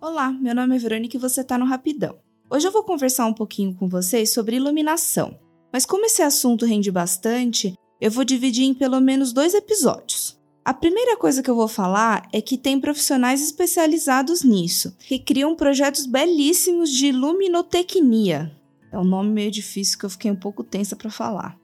Olá, meu nome é Verônica e você está no Rapidão. Hoje eu vou conversar um pouquinho com vocês sobre iluminação, mas como esse assunto rende bastante, eu vou dividir em pelo menos dois episódios. A primeira coisa que eu vou falar é que tem profissionais especializados nisso, que criam projetos belíssimos de luminotecnia. É um nome meio difícil que eu fiquei um pouco tensa para falar.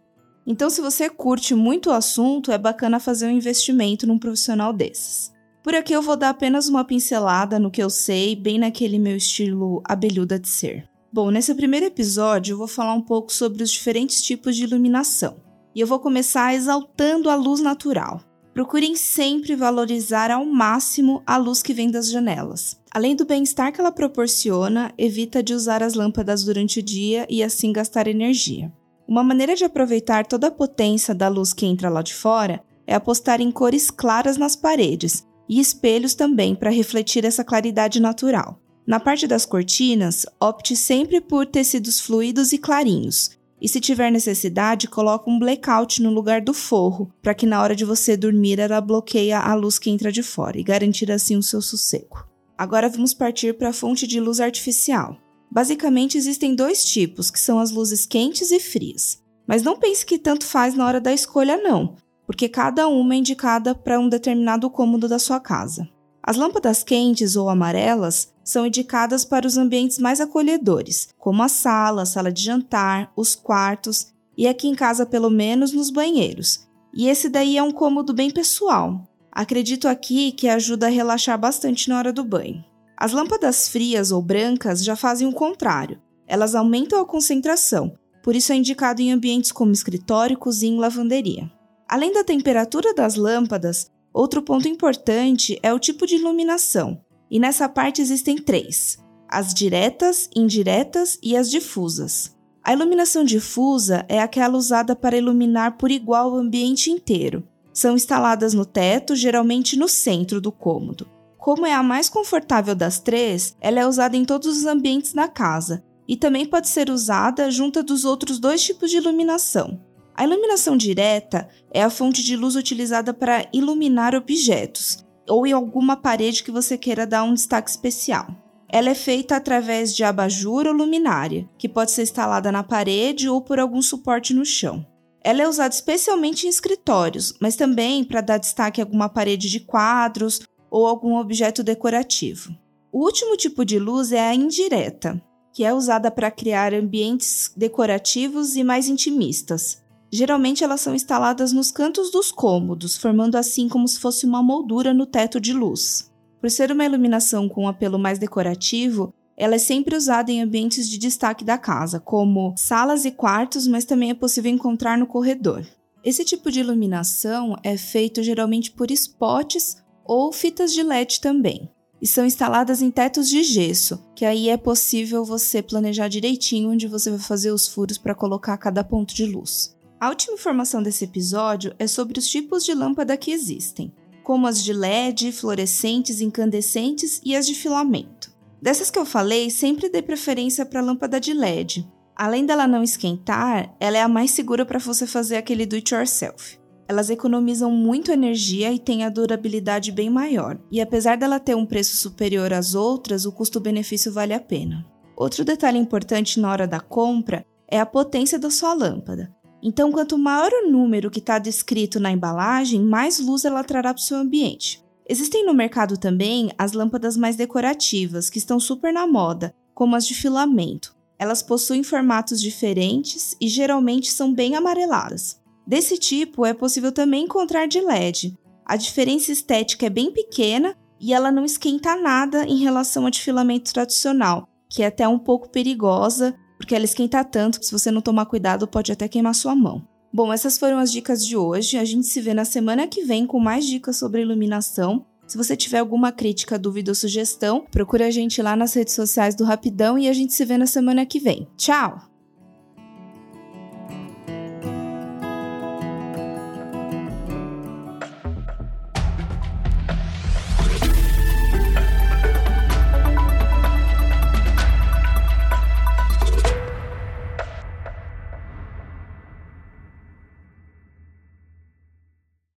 Então, se você curte muito o assunto, é bacana fazer um investimento num profissional desses. Por aqui eu vou dar apenas uma pincelada no que eu sei, bem naquele meu estilo abelhuda de ser. Bom, nesse primeiro episódio eu vou falar um pouco sobre os diferentes tipos de iluminação. E eu vou começar exaltando a luz natural. Procurem sempre valorizar ao máximo a luz que vem das janelas. Além do bem-estar que ela proporciona, evita de usar as lâmpadas durante o dia e assim gastar energia. Uma maneira de aproveitar toda a potência da luz que entra lá de fora é apostar em cores claras nas paredes, e espelhos também para refletir essa claridade natural. Na parte das cortinas, opte sempre por tecidos fluidos e clarinhos. E se tiver necessidade, coloque um blackout no lugar do forro, para que na hora de você dormir ela bloqueie a luz que entra de fora e garantir assim o seu sossego. Agora vamos partir para a fonte de luz artificial. Basicamente existem dois tipos, que são as luzes quentes e frias. Mas não pense que tanto faz na hora da escolha não porque cada uma é indicada para um determinado cômodo da sua casa. As lâmpadas quentes ou amarelas são indicadas para os ambientes mais acolhedores, como a sala, a sala de jantar, os quartos e aqui em casa, pelo menos, nos banheiros. E esse daí é um cômodo bem pessoal. Acredito aqui que ajuda a relaxar bastante na hora do banho. As lâmpadas frias ou brancas já fazem o contrário. Elas aumentam a concentração, por isso é indicado em ambientes como escritório, cozinha e lavanderia. Além da temperatura das lâmpadas, outro ponto importante é o tipo de iluminação, e nessa parte existem três: as diretas, indiretas e as difusas. A iluminação difusa é aquela usada para iluminar por igual o ambiente inteiro. São instaladas no teto, geralmente no centro do cômodo. Como é a mais confortável das três, ela é usada em todos os ambientes da casa e também pode ser usada junto dos outros dois tipos de iluminação, a iluminação direta é a fonte de luz utilizada para iluminar objetos ou em alguma parede que você queira dar um destaque especial. Ela é feita através de abajur ou luminária, que pode ser instalada na parede ou por algum suporte no chão. Ela é usada especialmente em escritórios, mas também para dar destaque a alguma parede de quadros ou algum objeto decorativo. O último tipo de luz é a indireta, que é usada para criar ambientes decorativos e mais intimistas. Geralmente elas são instaladas nos cantos dos cômodos, formando assim como se fosse uma moldura no teto de luz. Por ser uma iluminação com um apelo mais decorativo, ela é sempre usada em ambientes de destaque da casa, como salas e quartos, mas também é possível encontrar no corredor. Esse tipo de iluminação é feito geralmente por spots ou fitas de LED também. E são instaladas em tetos de gesso, que aí é possível você planejar direitinho onde você vai fazer os furos para colocar cada ponto de luz. A última informação desse episódio é sobre os tipos de lâmpada que existem, como as de LED, fluorescentes, incandescentes e as de filamento. Dessas que eu falei, sempre dê preferência para a lâmpada de LED. Além dela não esquentar, ela é a mais segura para você fazer aquele do it yourself. Elas economizam muito energia e têm a durabilidade bem maior, e apesar dela ter um preço superior às outras, o custo-benefício vale a pena. Outro detalhe importante na hora da compra é a potência da sua lâmpada. Então, quanto maior o número que está descrito na embalagem, mais luz ela trará para o seu ambiente. Existem no mercado também as lâmpadas mais decorativas, que estão super na moda, como as de filamento. Elas possuem formatos diferentes e geralmente são bem amareladas. Desse tipo é possível também encontrar de LED. A diferença estética é bem pequena e ela não esquenta nada em relação a de filamento tradicional, que é até um pouco perigosa porque ela esquenta tanto que se você não tomar cuidado pode até queimar sua mão. Bom, essas foram as dicas de hoje. A gente se vê na semana que vem com mais dicas sobre iluminação. Se você tiver alguma crítica, dúvida ou sugestão, procure a gente lá nas redes sociais do Rapidão e a gente se vê na semana que vem. Tchau!